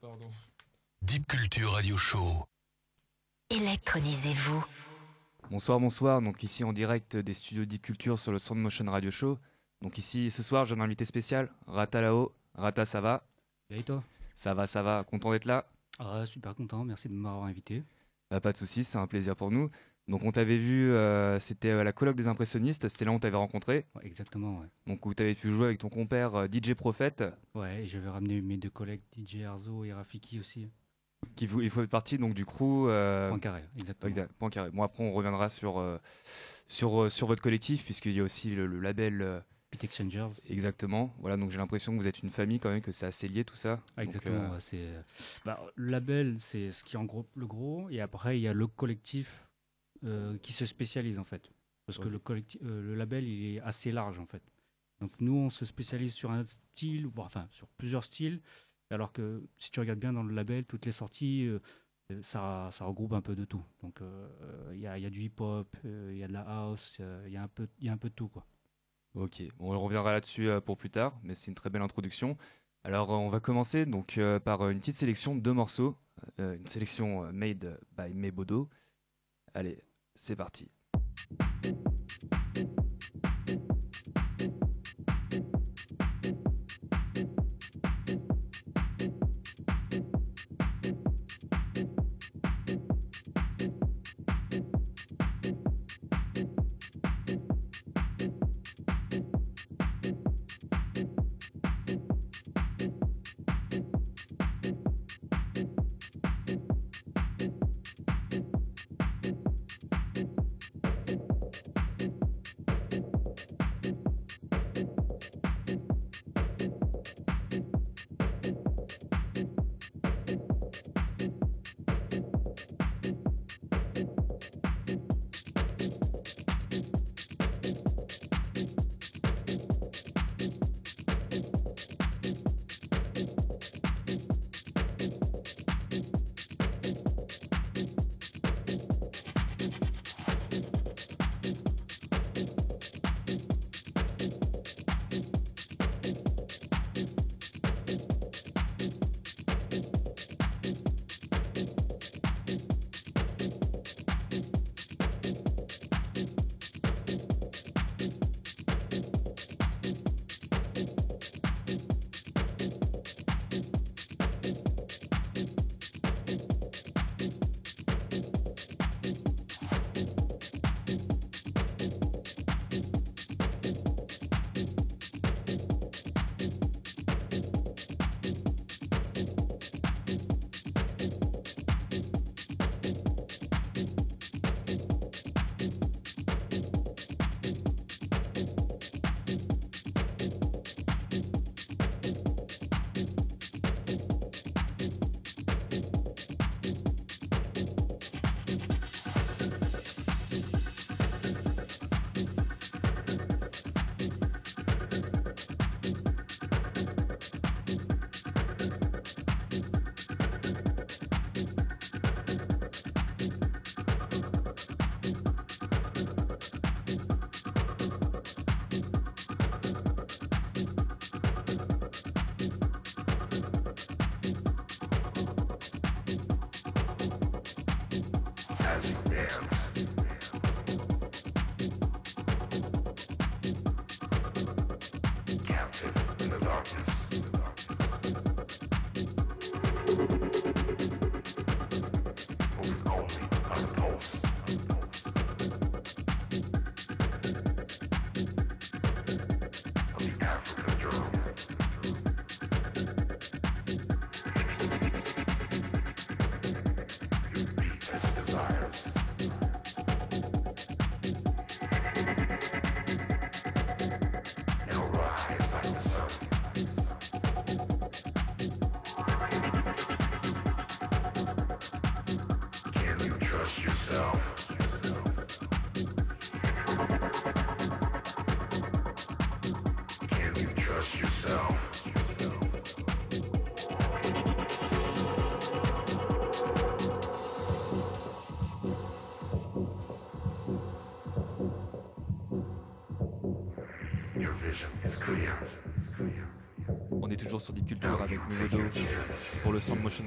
Pardon. Deep Culture Radio Show. Électronisez-vous. Bonsoir, bonsoir. Donc ici en direct des studios Deep Culture sur le Sound Motion Radio Show. Donc ici ce soir j'ai un invité spécial, Rata là-haut. Rata, ça va? Et toi? Ça va, ça va. Content d'être là? Ah, super content, merci de m'avoir invité. Bah, Pas de soucis, c'est un plaisir pour nous. Donc on t'avait vu, euh, c'était à la colloque des impressionnistes, c'était là où on t'avait rencontré. Ouais, exactement, ouais. Donc où t'avais pu jouer avec ton compère euh, DJ Prophète, Ouais, et j'avais ramené mes deux collègues DJ Arzo et Rafiki aussi. qui vous, il fait partie donc du crew. euh, Point carré, exactement. Exact, point carré. Bon après on reviendra sur euh, sur euh, sur votre collectif puisqu'il y a aussi le, le label euh, Pit Exchangers. exactement. Voilà donc j'ai l'impression que vous êtes une famille quand même que c'est assez lié tout ça. Ah, Donc, exactement, euh, ouais, c'est... Bah, le label, c'est ce qui est en gros le gros, et après, il y a le collectif euh, qui se spécialise, en fait. Parce que Ok. le, collectif, euh, le label, il est assez large, en fait. Donc nous, on se spécialise sur un style, voire, enfin, sur plusieurs styles, alors que si tu regardes bien dans le label, toutes les sorties... euh, ça, ça regroupe un peu de tout. Donc euh, il y, a, il y a du hip-hop, euh, il y a de la house, euh, il y, a un peu- y a un peu de tout. Quoi. Ok, Bon, on reviendra là-dessus euh, pour plus tard, mais c'est une très belle introduction. Alors, euh, on va commencer donc euh, par euh, une petite sélection de morceaux, euh, une sélection euh, made by Mebodo. Allez, c'est parti.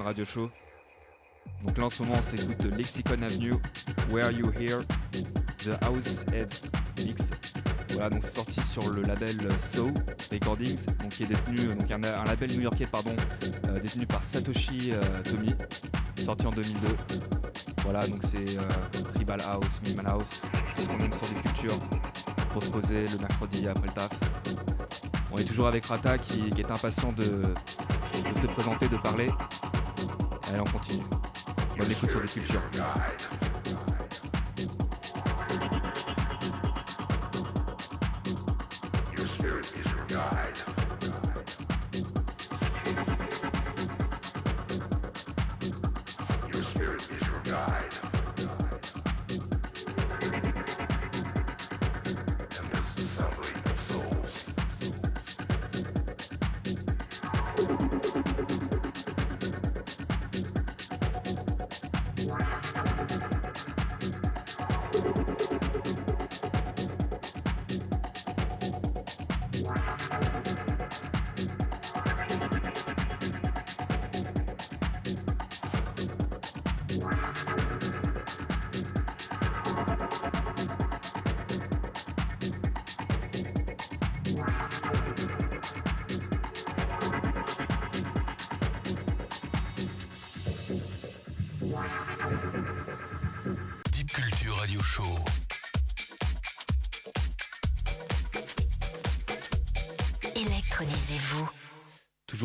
Radio Show. Donc là en ce moment on s'écoute Lexicon Avenue, Where You Here, The House Head Mix. Voilà donc c'est sorti sur le label So Recordings, donc qui est détenu donc un, label new-yorkais pardon, euh, détenu par Satoshi euh, Tomi, sorti en 2002. Voilà donc c'est euh, tribal house, minimal house, tout ce qu'on aime sur des cultures pour se poser le mercredi après le taf. On est toujours avec Rata qui, est impatient de se présenter, de parler. Allez, on continue. Bonne écoute sur les cultures.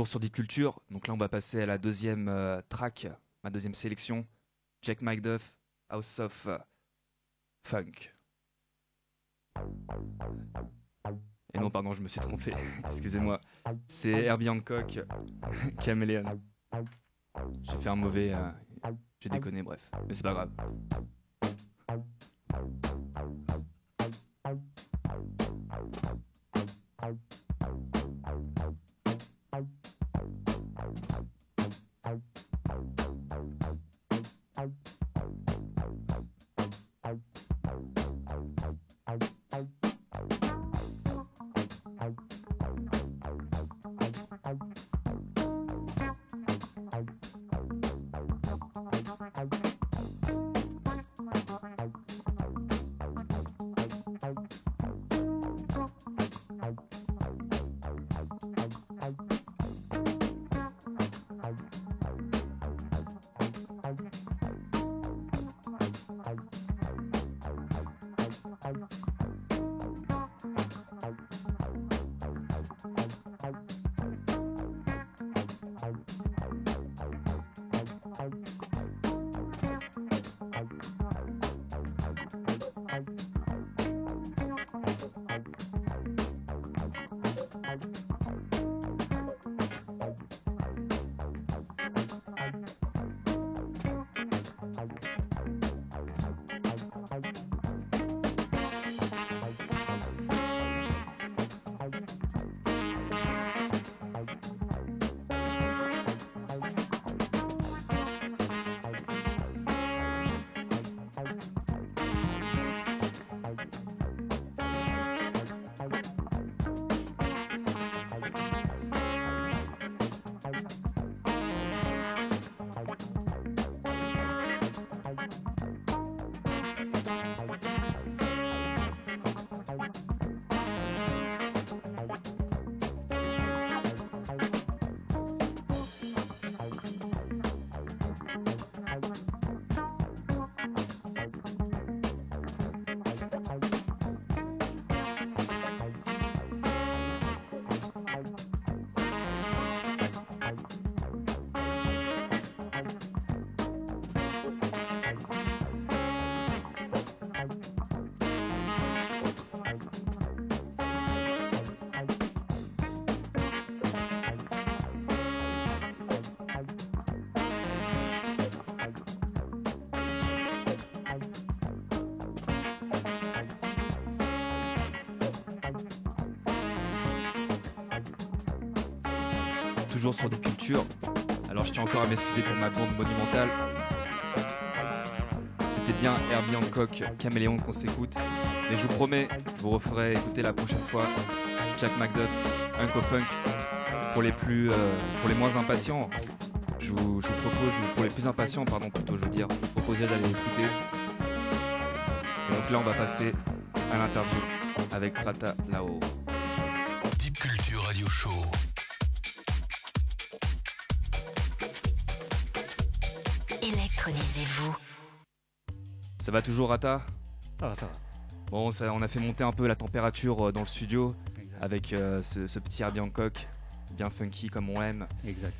Sur Deep Culture. Donc là, on va passer à la deuxième euh, track, ma deuxième sélection. Jack McDuff, House of euh, Funk. Et non, pardon, je me suis trompé. Excusez-moi. C'est Herbie Hancock, Chameleon. J'ai fait un mauvais. euh, J'ai déconné, bref. Mais c'est pas grave. Toujours sur des cultures. Alors je tiens encore à m'excuser pour ma bande monumentale. C'était bien Herbie Hancock, Caméléon qu'on s'écoute. Mais je vous promets, vous referai écouter la prochaine fois Jack McDuff, Uncle Funk, pour les plus, euh, pour les moins impatients, je vous, propose, pour les plus impatients, pardon, plutôt, je veux dire, proposais d'aller écouter. Donc là, on va passer à l'interview avec Rata Lao. Deep Culture Radio Show. Ça va toujours, Rata? Ça va, ça va. Bon, ça, on a fait monter un peu la température euh, dans le studio Exact. avec euh, ce, ce petit air bien coq, bien funky comme on aime. Exact.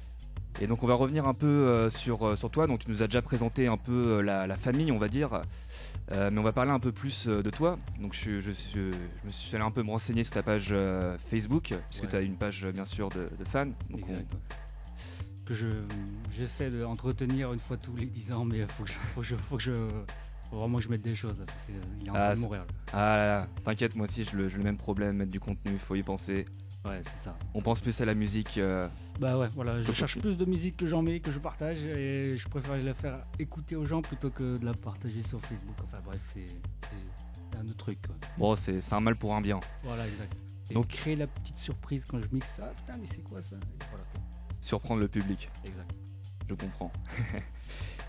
Et donc on va revenir un peu euh, sur, sur toi. Donc tu nous as déjà présenté un peu la, la famille, on va dire. Mais on va parler un peu plus de toi. Donc je, je, suis- je me suis allé un peu me renseigner sur ta page Facebook, puisque Ouais. tu as une page bien sûr de, de fans. Donc on- Exact. Que je j'essaie d'entretenir une fois tous les 10 ans, mais faut que je, faut que je, faut que je faut vraiment que je mette des choses. Parce qu'il est en Ah, train de c'est- mourir. là. Ah là là, t'inquiète, moi aussi j'ai le, même problème, mettre du contenu, faut y penser. Ouais, c'est ça. On pense plus à la musique. euh, Bah ouais, voilà, je cherche plus de musique que j'en mets, que je partage, et je préfère la faire écouter aux gens plutôt que de la partager sur Facebook. Enfin bref, c'est un autre truc. quoi. Bon, c'est un mal pour un bien. Voilà, exact. Et Donc- créer la petite surprise quand je mixe ça, putain, mais c'est quoi ça? Voilà, Surprendre le public. exact. Je comprends.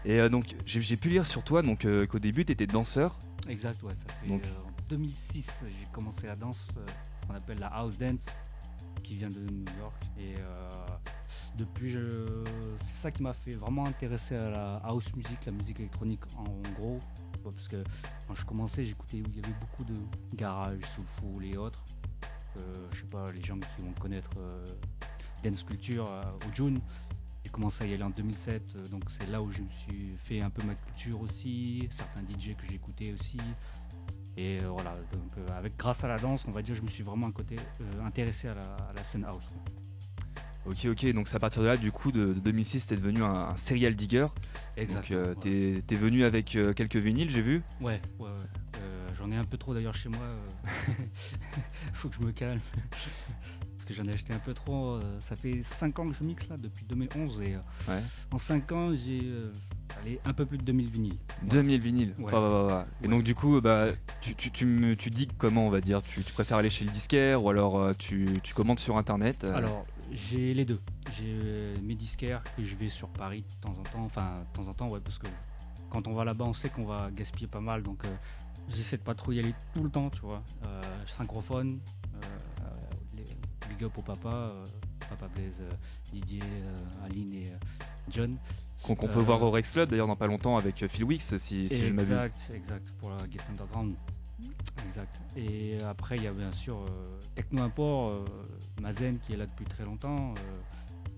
Et euh, donc j'ai pu lire sur toi donc euh, qu'au début tu étais danseur. Exact, ouais, ça fait Donc- euh, en 2006, j'ai commencé la danse qu'on appelle la house dance, qui vient de New York. Et depuis, je... c'est ça qui m'a fait vraiment intéresser à la house music, la musique électronique en, gros. Parce que quand je commençais, j'écoutais, il y avait beaucoup de garage, soulful et autres. Euh, je sais pas, les gens qui vont connaître euh, Dance Culture euh, au June. J'ai commencé à y aller en 2007, euh, donc c'est là où je me suis fait un peu ma culture aussi, certains DJ que j'écoutais aussi. Et euh, voilà, donc euh, avec grâce à la danse, on va dire, je me suis vraiment un côté intéressé à la, à la scène house. Ok ok donc c'est à partir de là du coup de, de 2006 t'es devenu un, un serial digger. Donc euh, ouais. t'es t'es venu avec euh, quelques vinyles j'ai vu. Ouais, ouais, ouais. Euh, j'en ai un peu trop d'ailleurs chez moi. Faut que je me calme. Que j'en ai acheté un peu trop. euh, Ça fait 5 ans que je mixe là, depuis 2011. Et euh, Ouais. en 5 ans, j'ai euh, allez, un peu plus de 2000 vinyles. 2000 vinyles. Ouais. Bah. Et donc du coup bah tu, tu, tu, me, tu dis comment on va dire tu, tu préfères aller chez le disquaire ou alors tu, tu commandes sur internet. euh, Alors, j'ai les deux. J'ai mes disquaires que je vais sur Paris de temps en temps. Enfin, de temps en temps, ouais, parce que quand on va là-bas, on sait qu'on va gaspiller pas mal. Donc, euh, j'essaie de pas trop y aller tout le temps, tu vois. Euh, synchrophone, big up au papa, euh, papa Blaise, euh, Didier, euh, Aline et John. qu'on peut voir au Rex Club d'ailleurs dans pas longtemps avec Phil Wicks si, si je ne m'abuse. exact, exact, pour la Get Underground. Exact. Et après, il y a bien sûr Techno Import, Mazen qui est là depuis très longtemps,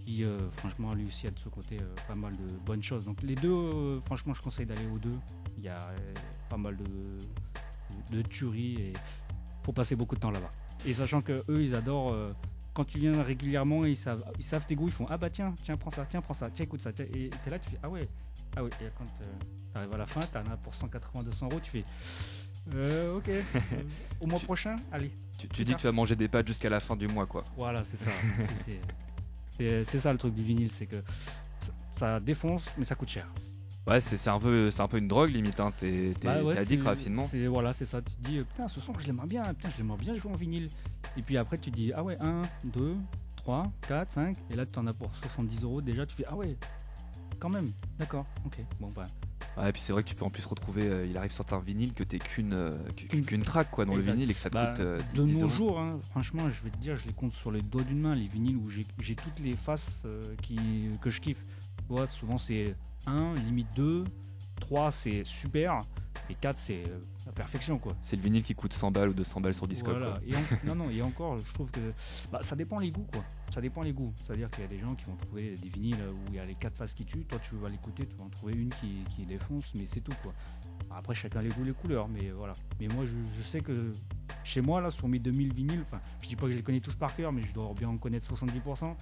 qui euh, franchement lui aussi a de ce côté euh, pas mal de bonnes choses. Donc les deux, euh, franchement, je conseille d'aller aux deux. Il y a pas mal de, de tueries et faut passer beaucoup de temps là-bas. Et sachant que eux, ils adorent. euh, quand tu viens régulièrement, ils savent, ils savent tes goûts, ils font ah bah tiens, tiens prends ça, tiens prends ça, tiens écoute ça, et t'es là, tu fais ah ouais, ah ouais. Et quand euh, t'arrives à la fin, t'en as pour 180-200 euros, tu fais euh, ok, au mois Tu- prochain, allez. Tu, tu dis que tu vas manger des pâtes jusqu'à la fin du mois quoi. Voilà, c'est ça. C'est- ça le truc du vinyle, c'est que ça, ça défonce, mais ça coûte cher. Ouais c'est un peu un peu une drogue limite hein. T'es Bah ouais, addict rapidement. Voilà, c'est ça. Tu te dis, putain, ce son, je l'aimerais bien, putain, je l'aimerais bien jouer en vinyle. Et puis après, tu te dis, ah ouais, 1, 2, 3, 4, 5. Et là, tu en as pour 70 euros déjà. Tu fais, ah ouais, quand même, d'accord, ok. Bon, bah, Ouais, et puis c'est vrai que tu peux en plus retrouver, euh, il arrive certains vinyles que t'es qu'une euh, qu'une track quoi dans le vinyle et que ça te bah, coûte euh, de 10 nos jours, hein, franchement, je vais te dire, je les compte sur les doigts d'une main, les vinyles où j'ai j'ai toutes les faces euh, qui, que je kiffe. Tu vois, souvent c'est 1, limite 2, 3 c'est super, et 4 c'est la perfection quoi. C'est le vinyle qui coûte 100 balles ou 200 balles sur Discord. Voilà. quoi. Et en- non, non, et encore, je trouve que bah, ça dépend les goûts, quoi. Ça dépend les goûts. C'est-à-dire qu'il y a des gens qui vont trouver des vinyles où il y a les quatre faces qui tuent. Toi, tu vas l'écouter, tu vas en trouver une qui, qui défonce, mais c'est tout, quoi. Après, chacun les goûts, les couleurs, mais voilà. Mais moi, je, je sais que chez moi, là, sur mes 2000 vinyles, enfin, je dis pas que je les connais tous par cœur, mais je dois bien en connaître 70%.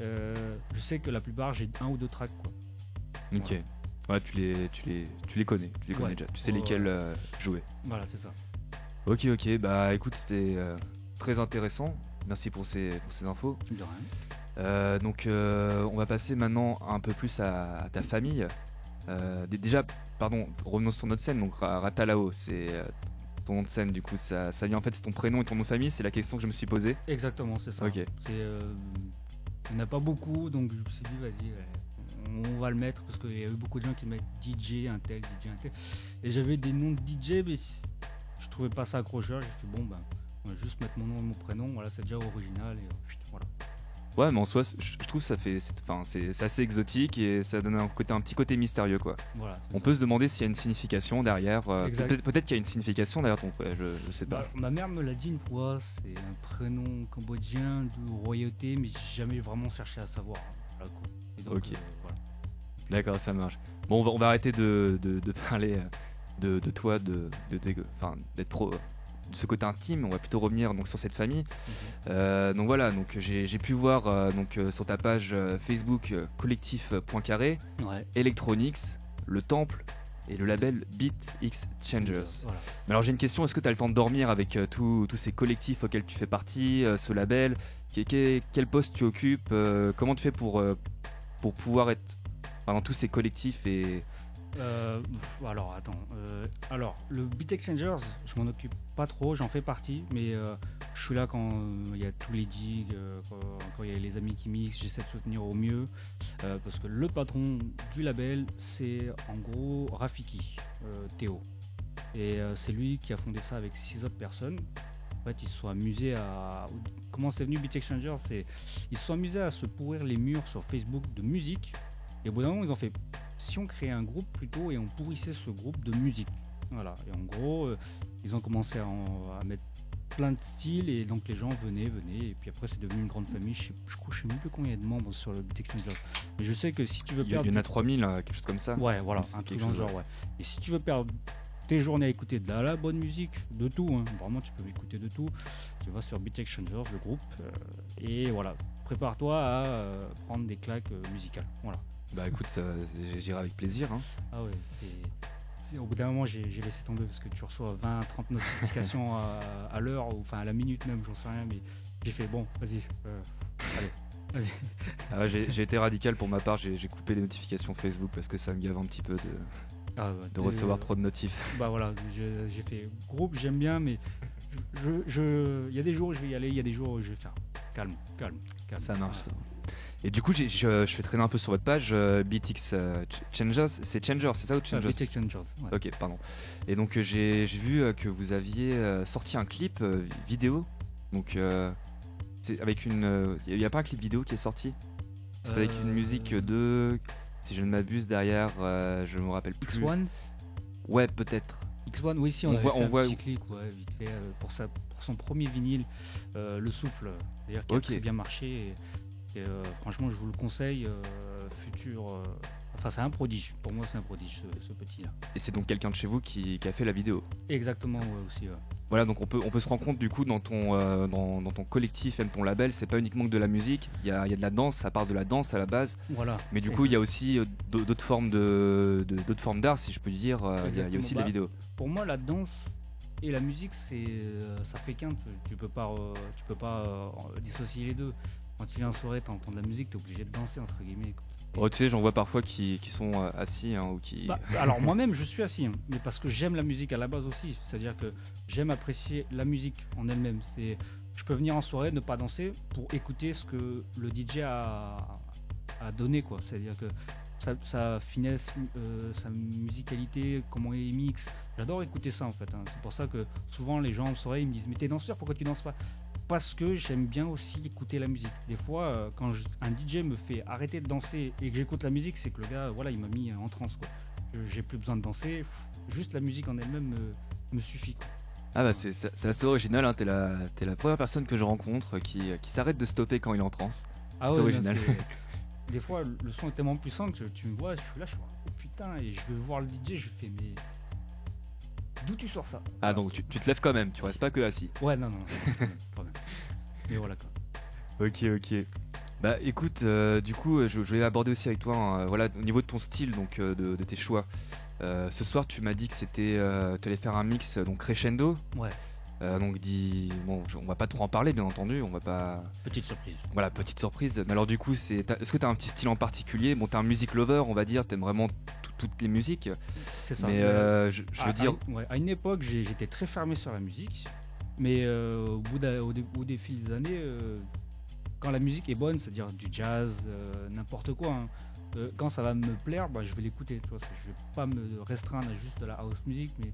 euh, je sais que la plupart, j'ai un ou deux tracks, quoi. Ok. Ouais, tu les, tu les, tu les connais, tu les connais Ouais. déjà. Tu sais Ouais, lesquels euh, jouer. Voilà, c'est ça. Ok, ok. Bah écoute, c'était euh, très intéressant. Merci pour ces, pour ces infos. De rien. Euh, donc on va passer maintenant un peu plus à, à ta famille. Dé- déjà, pardon, revenons sur notre scène. Donc Ra- Ratalao, c'est ton nom de scène. Du coup, ça, ça vient en fait, c'est ton prénom et ton nom de famille. C'est la question que je me suis posée. Exactement, c'est ça. Ok. C'est Il n'y en a pas beaucoup, donc je me suis dit, vas-y, on va le mettre parce qu'il y a eu beaucoup de gens qui mettent DJ, un tel, DJ, un tel. Et j'avais des noms de DJ, mais je trouvais pas ça accrocheur. J'ai fait, bon, ben, on va juste mettre mon nom et mon prénom, voilà, c'est déjà original. Et putain, voilà. Ouais, mais en soi, je trouve que ça fait, c'est- enfin, c'est c'est assez exotique et ça donne un côté, un petit côté mystérieux, quoi. voilà On ça. peut se demander s'il y a une signification derrière. euh. Peut-être qu'il y a une signification derrière ton, ouais, je, je sais pas. Bah, ma mère me l'a dit une fois, c'est un prénom cambodgien de royauté, mais j'ai jamais vraiment cherché à savoir. Voilà, quoi. Et donc, Ok. euh. D'accord, ça marche. Bon, on va, on va arrêter de, de- de parler euh, de, de toi, de, d'être trop de ce côté intime. On va plutôt revenir donc sur cette famille. Euh, donc voilà, donc j'ai pu voir euh, donc euh, sur ta page Facebook collectif Point Carré, Ouais. Electronics, le Temple et le label Beat X Changers. Voilà. Mais alors j'ai une question, est-ce que tu as le temps de dormir avec tous ces collectifs auxquels tu fais partie, ce label? Qu'est- Quel poste tu occupes Comment tu fais pour, pour pouvoir être dans tous ces collectifs et... Euh, alors, attends. euh, alors, le Beat Exchangers, je m'en occupe pas trop, j'en fais partie, mais euh, je suis là quand il y a tous les digs, quand il y a les amis qui mixent, j'essaie de soutenir au mieux, parce que le patron du label, c'est en gros Rafiki, Théo. Et c'est lui qui a fondé ça avec six autres personnes. En fait, ils se sont amusés à. Comment c'est venu Beat Exchanger C'est Ils se sont amusés à se pourrir les murs sur Facebook de musique. Et au bout d'un moment, ils ont fait si on créait un groupe plutôt et on pourrissait ce groupe de musique. Voilà. Et en gros, euh, ils ont commencé à, en- à mettre plein de styles et donc les gens venaient, venaient. Et puis après, c'est devenu une grande famille. Je, sais, je crois, je sais même plus combien il y a de membres sur le Beat Exchanger. Mais je sais que si tu veux Il y, il perdre y en a 3000, euh, quelque chose comme ça Ouais, voilà, un truc dans le genre, ouais. Et si tu veux perdre tes journées à écouter de la, la bonne musique, de tout, hein, vraiment tu peux écouter de tout, tu vas sur Beat Exchangers, le groupe, euh, et voilà, prépare-toi à euh, prendre des claques musicales. Voilà. Bah écoute, ça, j'irai avec plaisir. hein. Ah ouais, au bout d'un moment j'ai j'ai laissé tomber parce que tu reçois 20, 30 notifications à, à l'heure, ou enfin à la minute même, j'en sais rien, mais j'ai fait bon, vas-y, euh, allez, vas-y. Ah ouais, j'ai j'ai été radical pour ma part, j'ai j'ai coupé les notifications Facebook parce que ça me gave un petit peu de, Ah de euh, recevoir trop de notifs. Bah voilà, je- j'ai fait groupe, j'aime bien, mais je, je- il y a des jours où je vais y aller, il y a des jours où je vais faire calme, calme, calme. Ça marche. Voilà. Et du coup, j'ai- je, je fais traîner un peu sur votre page, euh, BTX euh, Ch- Changers, c'est Changers, c'est ça ou Ah, Changers Beat Exchangers, ouais. Ok, pardon. Et donc euh, j'ai vu euh, que vous aviez sorti un clip vidéo. Donc avec une, il n'y a pas un clip vidéo qui est sorti? C'est avec une musique de, si je ne m'abuse derrière, je me rappelle plus. X1 Ouais, peut-être. X1, oui, si, on, On voit- fait on un voit petit clip, ouais, vite fait, pour, sa, pour son premier vinyle, euh, Le Souffle, d'ailleurs, qui Ok. a très bien marché. Et, et, euh, franchement, je vous le conseille, euh, futur. euh, enfin, c'est un prodige. Pour moi, c'est un prodige, ce, ce petit-là. Et c'est donc quelqu'un de chez vous qui, qui a fait la vidéo. Exactement, ouais, aussi. ouais. Voilà, donc on peut, on peut se rendre compte du coup dans ton, euh, dans, dans ton collectif, même ton label, c'est pas uniquement que de la musique, il y a, y a de la danse, ça part de la danse à la base, Voilà. mais du coup il y a aussi d'au- d'autres formes de, de- d'autres formes d'art, si je peux dire, il y a- y, aussi Bah, la vidéo. pour moi la danse et la musique c'est ça fait qu'un tu, tu peux pas tu peux pas dissocier les deux quand tu viens en soirée t'entends de la musique t'es obligé de danser entre guillemets quoi. Oh, tu sais, j'en vois parfois qui, qui sont euh, assis hein, ou qui. Bah, alors moi-même je suis assis hein, mais parce que j'aime la musique à la base aussi c'est à dire que j'aime apprécier la musique en elle-même c'est je peux venir en soirée ne pas danser pour écouter ce que le DJ a, a donné quoi c'est à dire que sa, sa finesse, euh, sa musicalité, comment il mixe. J'adore écouter ça en fait. hein. C'est pour ça que souvent les gens en soirée ils me disent Mais t'es danseur, pourquoi tu danses pas? Parce que j'aime bien aussi écouter la musique. Des fois, euh, quand je- un DJ me fait arrêter de danser et que j'écoute la musique, c'est que le gars, voilà, il m'a mis en transe. quoi. J'ai plus besoin de danser, juste la musique en elle-même me, me suffit. quoi. Ah bah c'est c'est- assez original, hein, t'es la, t'es la première personne que je rencontre qui, qui s'arrête de stopper quand il est en transe. Ah C'est ouais, non, original. c'est- Des fois, le son est tellement puissant que tu me vois, je suis là, je suis oh putain, et je vais voir le DJ, je fais mais d'où tu sors ça Ah donc tu, tu te lèves quand même, tu restes pas que assis. Ouais, non, non, même, quand même. Mais voilà quoi. Ok, ok. Bah écoute, euh, du coup, je, je voulais aborder aussi avec toi, hein, voilà, au niveau de ton style, donc euh, de, de tes choix. Euh, ce soir, tu m'as dit que c'était, euh, tu allais faire un mix euh, donc crescendo. Ouais. Euh, donc dis, bon, on va pas trop en parler, bien entendu, on va pas, Petite surprise. voilà, petite surprise. Mais alors du coup, c'est, est-ce que t'as un petit style en particulier? Bon, t'es un music lover, on va dire, t'aimes vraiment tout- toutes les musiques. C'est ça. mais euh, je, je à, veux dire, à- ouais, à une époque, j'étais très fermé sur la musique, mais euh, au bout au, dé- au des années, euh, quand la musique est bonne, c'est-à-dire du jazz, n'importe quoi, hein, quand ça va me plaire, bah, je vais l'écouter. Je vais pas me restreindre à juste de la house music, mais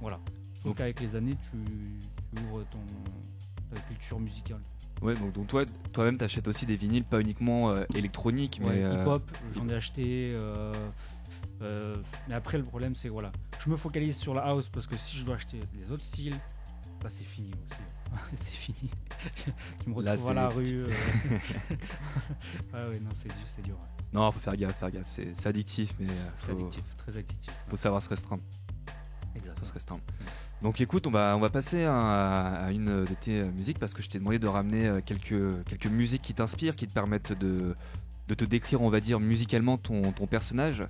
voilà. Je trouve Donc- qu'avec les années, tu, tu ouvres ton, ta culture musicale. Ouais, donc, donc toi, toi-même, t'achètes aussi des vinyles, pas uniquement euh, électroniques, Ouais, mais. euh, hip-hop, j'en ai acheté. euh, euh, mais après, le problème, c'est voilà, je me focalise sur la house parce que si je dois acheter les autres styles, bah, c'est fini aussi. c'est fini. tu me Là, retrouves à la rue. euh. ah ouais, non, c'est dur, c'est dur. ouais. Non, faut faire gaffe, faire gaffe. C'est addictif, mais euh, C'est faut, addictif, très addictif. faut savoir se restreindre. Faut Exactement. se restreindre. Donc écoute, on va, on va passer à, à une de tes musiques parce que je t'ai demandé de ramener quelques, quelques musiques qui t'inspirent, qui te permettent de, de te décrire, on va dire, musicalement ton, ton personnage. Mhm.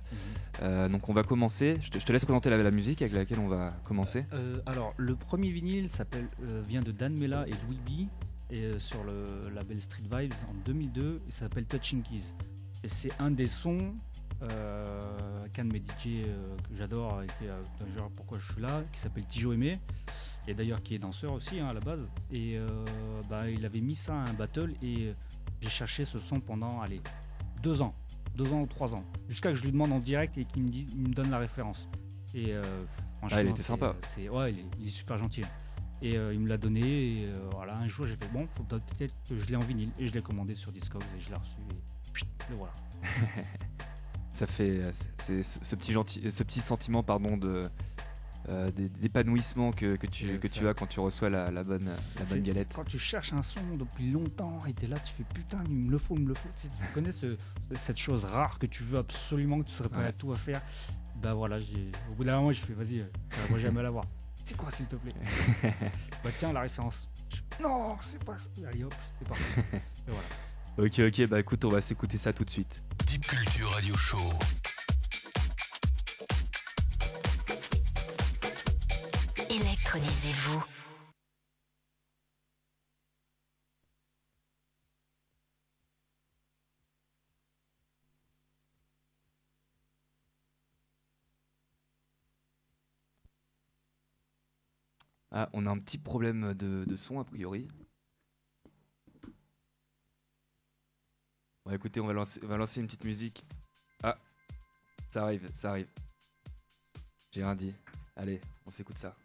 Euh, donc on va commencer. Je te, je te laisse présenter la, la musique avec laquelle on va commencer. Euh, alors, le premier vinyle s'appelle, euh, vient de Dan Mella et Louis B. Et sur le label Street Vibes en 2002, il s'appelle Touching Keys. Et c'est un des sons qu'un de mes DJ que j'adore, et qui est, d'ailleurs pourquoi je suis là, qui s'appelle Tijo Aimé, et d'ailleurs qui est danseur aussi hein, à la base. Et bah, il avait mis ça à un battle et j'ai cherché ce son pendant, allez, deux ans, deux ans ou trois ans, jusqu'à que je lui demande en direct et qu'il me, dit, il me donne la référence. Et euh, franchement, Ah, il était sympa. c'est- ouais, il est, il est super gentil. hein. Et euh, il me l'a donné. Et euh, voilà, un jour, j'ai fait bon, faut peut-être que je l'ai en vinyle. Et je l'ai commandé sur Discogs et je l'ai reçu. Et le voilà. Ça fait euh, c'est ce, ce petit gentil, ce petit sentiment pardon de euh, d'é- d'épanouissement que, que tu que tu as quand tu reçois la, la bonne la bonne galette. Quand tu cherches un son depuis longtemps et t'es là, tu fais putain, il me le faut, il me le faut. Tu, sais, tu connais ce- cette chose rare que tu veux absolument, que tu serais prêt Ouais. à tout à faire. Bah voilà, j'ai- au bout d'un moment, je fais vas-y, euh, moi jamais l'avoir. C'est quoi, s'il te plaît? Bah tiens, la référence. Non, c'est pas ça. Allez hop, c'est parti. Et voilà. Ok ok bah écoute on va s'écouter ça tout de suite. Deep Culture Radio Show. Ah on a un petit problème de, de son a priori. Bon écoutez on va lancer on va lancer une petite musique. Ah ça arrive ça arrive. J'ai rien dit. Allez on s'écoute ça.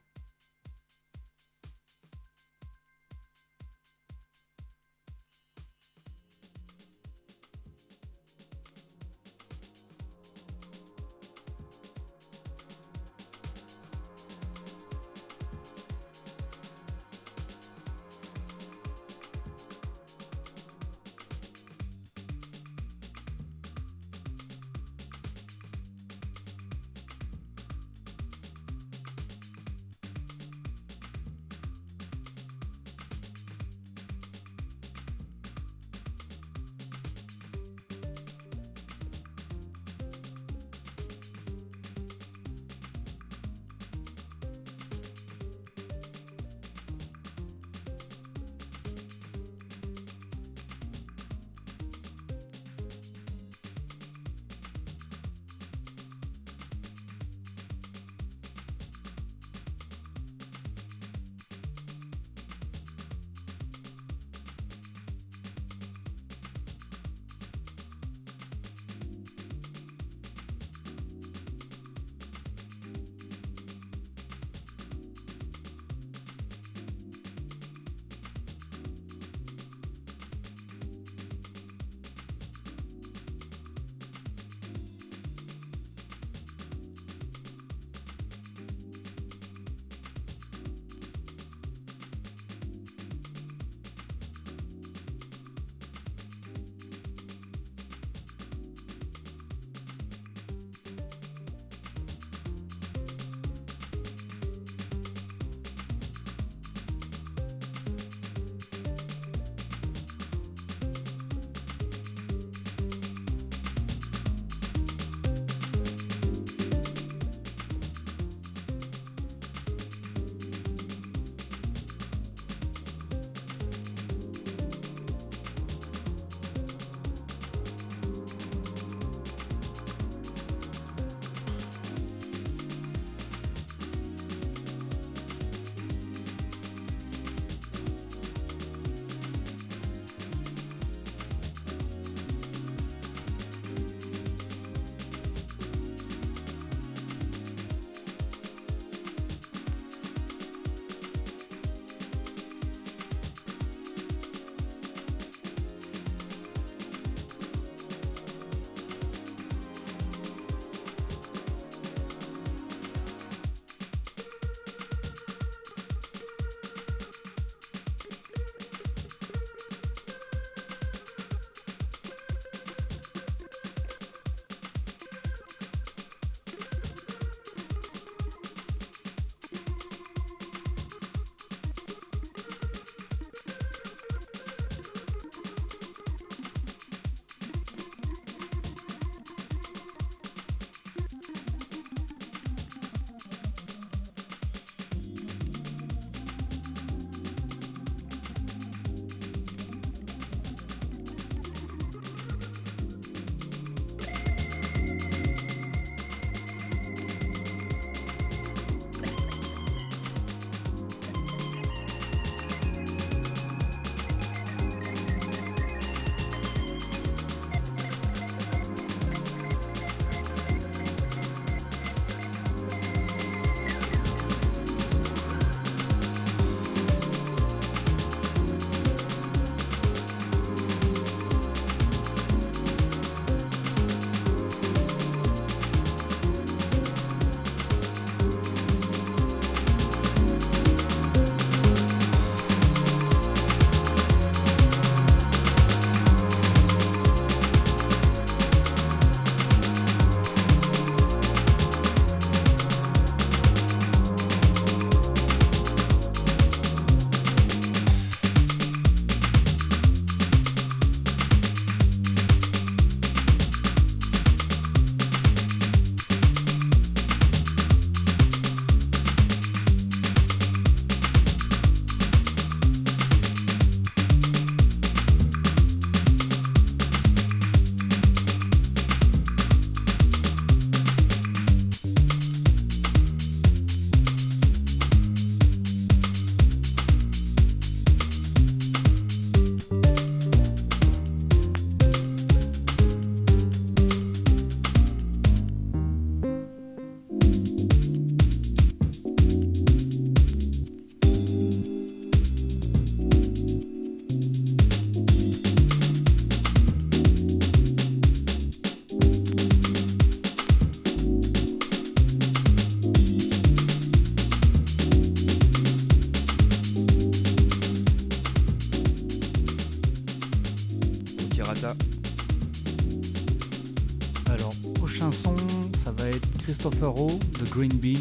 De Green Bean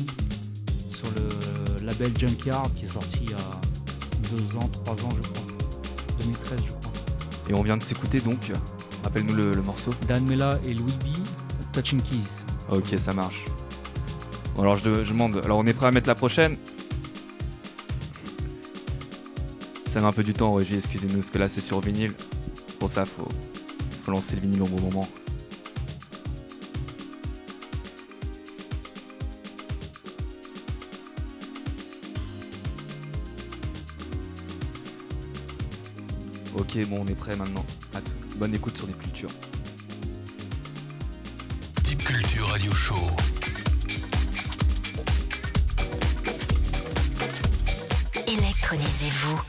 sur le label Junkyard qui est sorti il y a deux ans, trois ans, je crois. 2013, je crois. Et on vient de s'écouter donc, rappelle-nous le, le morceau. Dan Mela et Louis B, Touching Keys. Ok, ça marche. Bon, alors je, de- je demande, alors on est prêt à mettre la prochaine? Ça met un peu du temps, Régie, excusez-nous, parce que là c'est sur vinyle. Pour ça, faut, faut lancer le vinyle au bon moment. Ok, bon, on est prêt maintenant. À Bonne écoute sur des cultures. Deep Culture Radio Show. Électronisez-vous.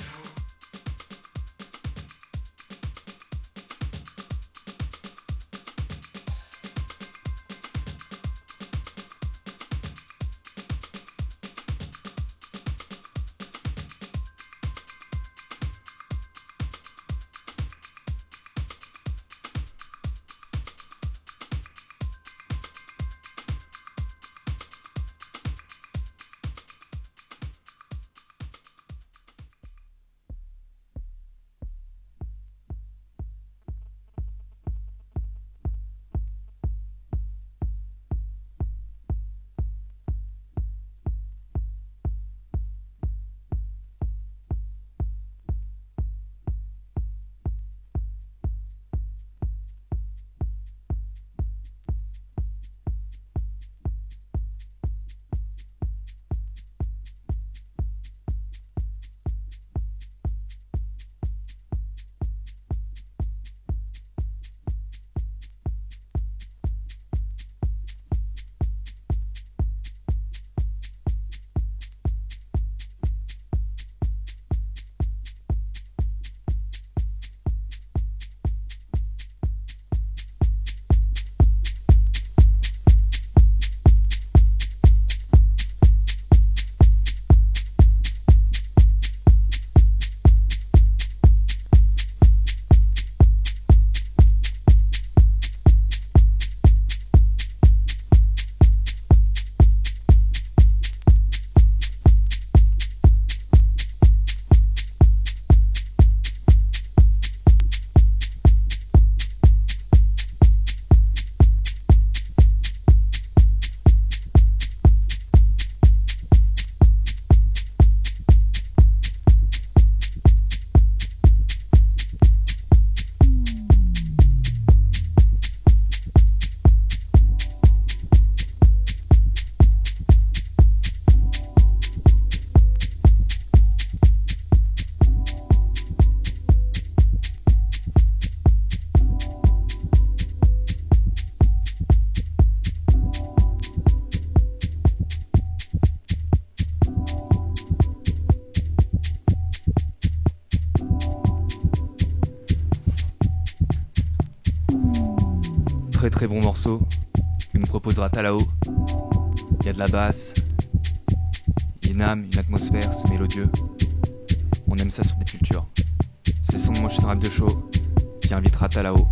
Très bon morceau que nous proposera Talao. Il y a de la basse, il y a une âme, une atmosphère, c'est mélodieux. On aime ça sur des cultures. C'est son de Motion Rap de Show qui invitera Talao.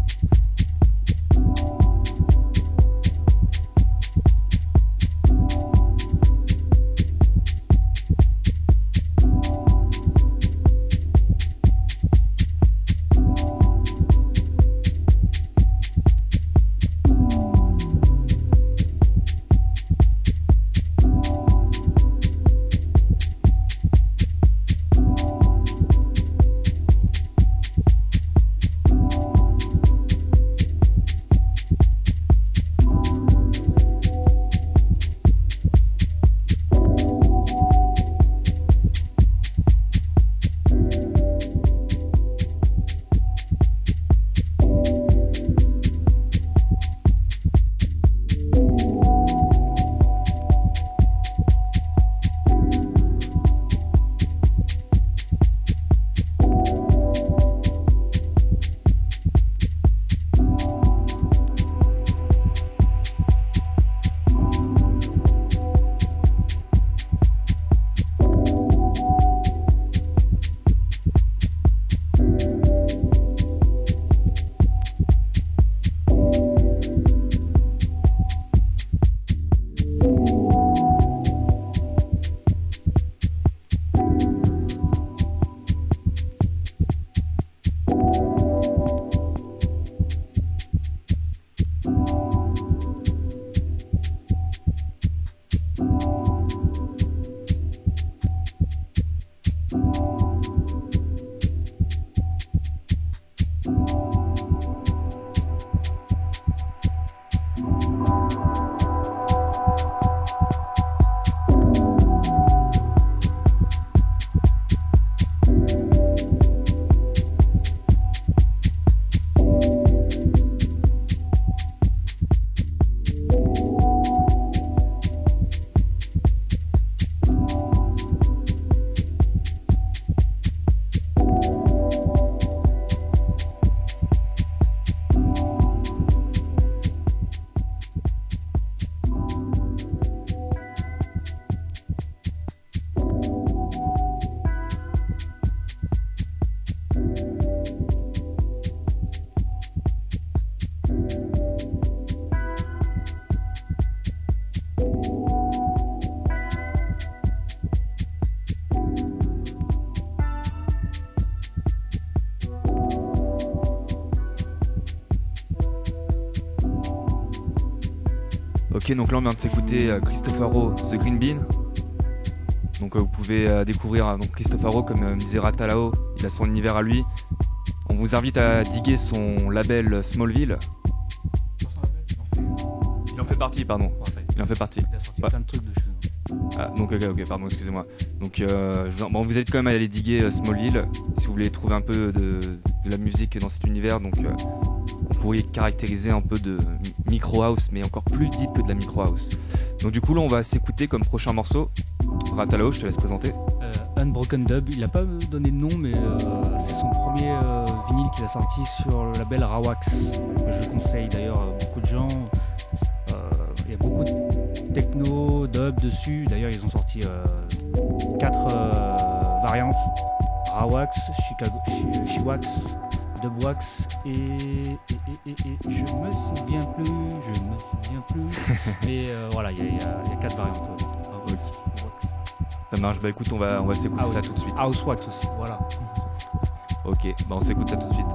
Donc là on vient de s'écouter euh, Christopher The Green Bean. Donc euh, vous pouvez euh, découvrir donc Christopher comme me disait Ratalao, il a son univers à lui. On vous invite à diguer son label Smallville. Il en fait partie, pardon. Il en fait partie. Il a sorti plein de trucs de. Ah, donc ok, ok, pardon, excusez-moi. Donc euh, bon, vous invite quand même à aller diguer Smallville si vous voulez trouver un peu de, de la musique dans cet univers. Donc euh, on pourrait caractériser un peu de micro house, mais encore plus deep que de la micro house. Donc du coup là on va s'écouter comme prochain morceau. Ratalo, je te laisse présenter. Euh, Unbroken Dub, il n'a pas donné de nom, mais euh, c'est son premier euh, vinyle qu'il a sorti sur le label Rawax, je conseille d'ailleurs à beaucoup de gens. Euh, Il y a beaucoup de techno, dub dessus. D'ailleurs, ils ont sorti euh, quatre euh, variantes Rawax, Chicago, Chi- Chiwax, Dubwax et, et, et, et- et je me souviens plus, je me souviens plus. mais euh, voilà, il y, a- y y quatre variantes. ouais. Chiwax. Ça marche, bah écoute on va, on va s'écouter Ah ça tout de suite. Housewax aussi, voilà. Ok, bah on s'écoute ça tout de suite.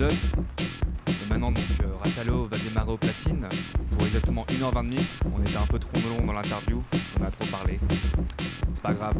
Et maintenant, donc, euh, Ratalo va démarrer au platine pour exactement 1h20. On était un peu trop long dans l'interview, on a trop parlé. C'est pas grave,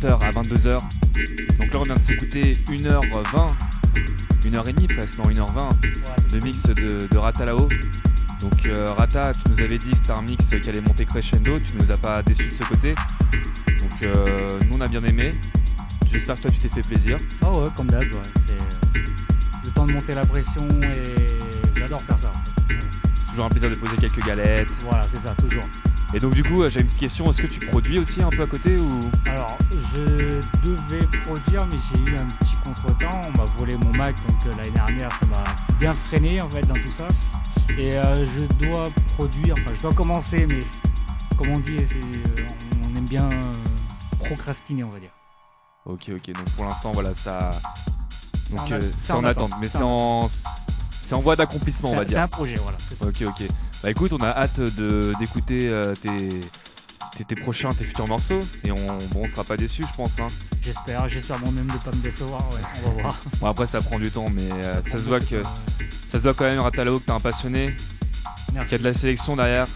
20h à 22h. Donc là on vient de s'écouter 1h20, 1h30 presque, non 1h20 de mix de, de Ratalao. Donc euh, Rata, tu nous avais dit que c'était un mix qui allait monter crescendo, tu nous as pas déçu de ce côté. Donc euh, nous on a bien aimé. J'espère que toi tu t'es fait plaisir. Ah ouais, comme d'hab, ouais. c'est le temps de monter la pression et j'adore faire ça. en fait. Ouais. C'est toujours un plaisir de poser quelques galettes. Voilà, c'est ça, toujours. Et donc du coup, euh, j'ai une petite question, est-ce que tu produis aussi un peu à côté ou? Alors, je devais produire, mais j'ai eu un petit contretemps. On m'a volé mon Mac, donc euh, l'année dernière, ça m'a bien freiné en fait dans tout ça. Et euh, je dois produire, enfin, je dois commencer, mais comme on dit, euh, on aime bien euh, procrastiner, on va dire. Ok, ok, donc pour l'instant, voilà, ça... C'est Donc c'est en attente, mais C'est en-. C'est en voie d'accomplissement, on va un- c'est dire. un projet, voilà. c'est ça. Ok, ok. Bah écoute, on a hâte de d'écouter euh, tes, tes, tes prochains, tes futurs morceaux. Et on, bon, on sera pas déçus, je pense. Hein. J'espère, j'espère moi-même de pas me décevoir, ouais, on va voir. Bon, après, ça prend du temps, mais euh, ça se voit que ça se voit quand même, Ratalao, que t'es un passionné, qu'il Merci, y a de la sélection derrière.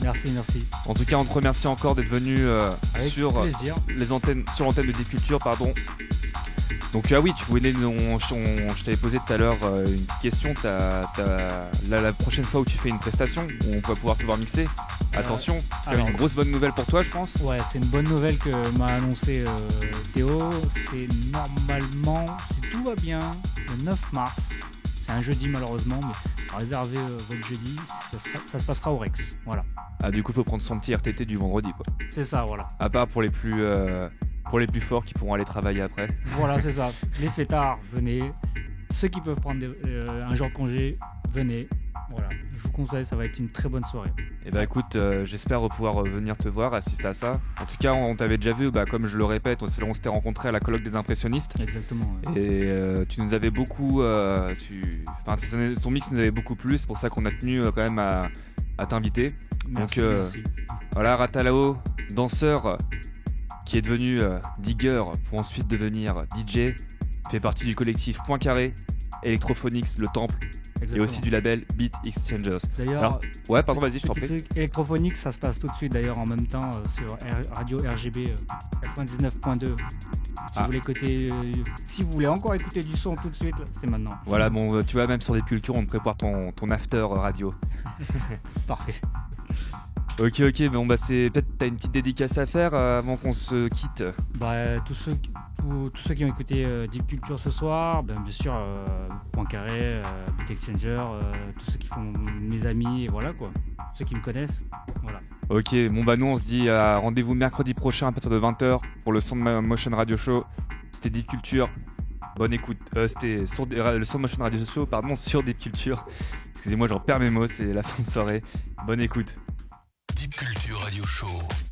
merci, merci. En tout cas, on te remercie encore d'être venu euh, sur plaisir. les antennes, sur l'antenne de Deep Culture, pardon. Donc ah oui, tu voulais, on- on- je t'avais posé tout à l'heure euh, une question. La, la prochaine fois où tu fais une prestation, où on va pouvoir te voir mixer, attention, c'est quand même alors- une grosse bonne nouvelle pour toi, je pense. Ouais, c'est une bonne nouvelle que m'a annoncé euh, Théo. C'est normalement, si tout va bien, le 9 mars. C'est un jeudi malheureusement, mais réservez euh, votre jeudi. Ça, sera- ça se passera au Rex. Voilà. Ah du coup, faut prendre son petit RTT du vendredi, quoi. C'est ça, voilà. À part pour les plus, euh, pour les plus forts qui pourront aller travailler après. Voilà, c'est ça. Les fêtards, venez. Ceux qui peuvent prendre des- euh, un jour de congé, venez. Voilà. Je vous conseille, ça va être une très bonne soirée. Et bah écoute, euh, j'espère pouvoir euh, venir te voir, assister à ça. En tout cas, on t'avait déjà vu, bah, comme je le répète, on, s'était rencontré à la colloque des impressionnistes. Exactement. ouais. Et euh, tu nous avais beaucoup. tu... enfin, ton mix nous avait beaucoup plu, c'est pour ça qu'on a tenu quand même à, à t'inviter. Merci, euh, merci. Voilà, Ratalao, danseur qui est devenu euh, digger pour ensuite devenir DJ, fait partie du collectif Point Carré, Electrophonics, Le Temple, et aussi du label Beat Exchangers. D'ailleurs, Alors, Ouais, pardon, vas-y, je t'en prie. électrophonique, ça se passe tout de suite d'ailleurs en même temps euh, sur R- radio RGB euh, 99.2. Si, Ah. vous voulez écouter, euh, si vous voulez encore écouter du son tout de suite, c'est maintenant. Voilà, bon, euh, tu vois, même sur des cultures, on prépare ton, ton after euh, radio. Parfait. Ok, ok, bon, bah, c'est peut-être t'as une petite dédicace à faire euh, avant qu'on se quitte. Bah, tous, ceux, qui- tous, tous ceux qui ont écouté euh, Deep Culture ce soir, ben, bien sûr, euh, Point Carré, euh, Beat Exchanger, euh, tous ceux qui font mes amis, et voilà quoi. Ceux qui me connaissent, voilà. Ok, bon, bah, nous, on se dit à rendez-vous mercredi prochain à partir de 20h pour le Sound Motion Radio Show. C'était Deep Culture. Bonne écoute. Euh, C'était sur le Sound Motion Radio Show, pardon, sur Deep Culture. Excusez-moi, j'en perds mes mots, c'est la fin de soirée. Bonne écoute. Deep Culture Radio Show.